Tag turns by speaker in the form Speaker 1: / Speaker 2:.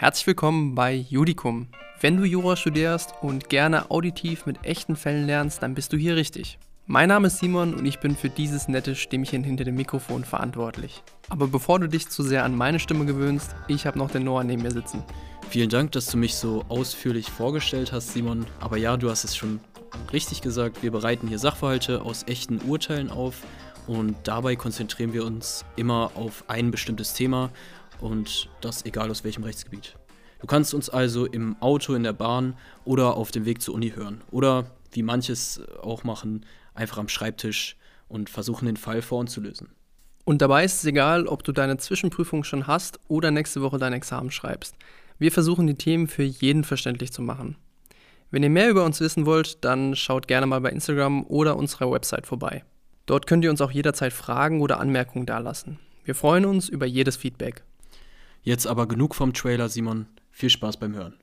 Speaker 1: Herzlich willkommen bei Judicum. Wenn du Jura studierst und gerne auditiv mit echten Fällen lernst, dann bist du hier richtig. Mein Name ist Simon und ich bin für dieses nette Stimmchen hinter dem Mikrofon verantwortlich. Aber bevor du dich zu sehr an meine Stimme gewöhnst, ich habe noch den Noah neben mir sitzen.
Speaker 2: Vielen Dank, dass du mich so ausführlich vorgestellt hast, Simon. Aber ja, du hast es schon richtig gesagt. Wir bereiten hier Sachverhalte aus echten Urteilen auf und dabei konzentrieren wir uns immer auf ein bestimmtes Thema und das egal aus welchem Rechtsgebiet. Du kannst uns also im Auto, in der Bahn oder auf dem Weg zur Uni hören. Oder wie manches auch machen, einfach am Schreibtisch und versuchen den Fall vor uns zu lösen.
Speaker 1: Und dabei ist es egal, ob du deine Zwischenprüfung schon hast oder nächste Woche dein Examen schreibst. Wir versuchen die Themen für jeden verständlich zu machen. Wenn ihr mehr über uns wissen wollt, dann schaut gerne mal bei Instagram oder unserer Website vorbei. Dort könnt ihr uns auch jederzeit Fragen oder Anmerkungen dalassen. Wir freuen uns über jedes Feedback.
Speaker 2: Jetzt aber genug vom Trailer, Simon. Viel Spaß beim Hören.